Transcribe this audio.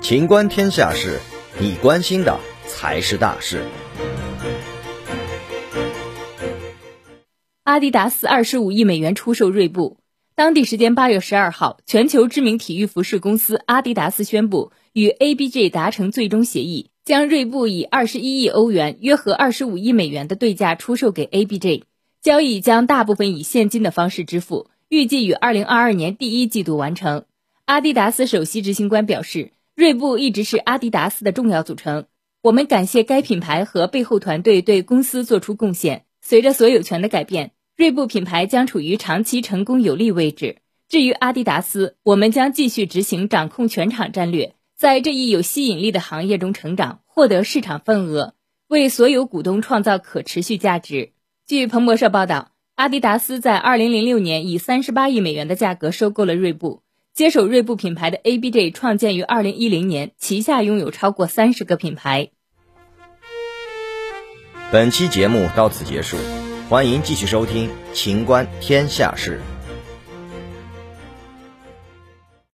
情观天下事，你关心的才是大事。阿迪达斯二十五亿美元出售锐步。当地时间八月十二号，全球知名体育服饰公司阿迪达斯宣布与 ABG 达成最终协议，将锐步以二十一亿欧元（约合二十五亿美元）的对价出售给 ABG。交易将大部分以现金的方式支付，预计于二零二二年第一季度完成。阿迪达斯首席执行官表示，锐步一直是阿迪达斯的重要组成。我们感谢该品牌和背后团队对公司做出贡献。随着所有权的改变。锐步品牌将处于长期成功有利位置。至于阿迪达斯，我们将继续执行掌控全场战略，在这一有吸引力的行业中成长，获得市场份额，为所有股东创造可持续价值。据彭博社报道，阿迪达斯在2006年以38亿美元的价格收购了锐步。接手锐步品牌的 ABJ 创建于二零一零年，旗下拥有超过三十个品牌。本期节目到此结束。欢迎继续收听《秦观天下事》。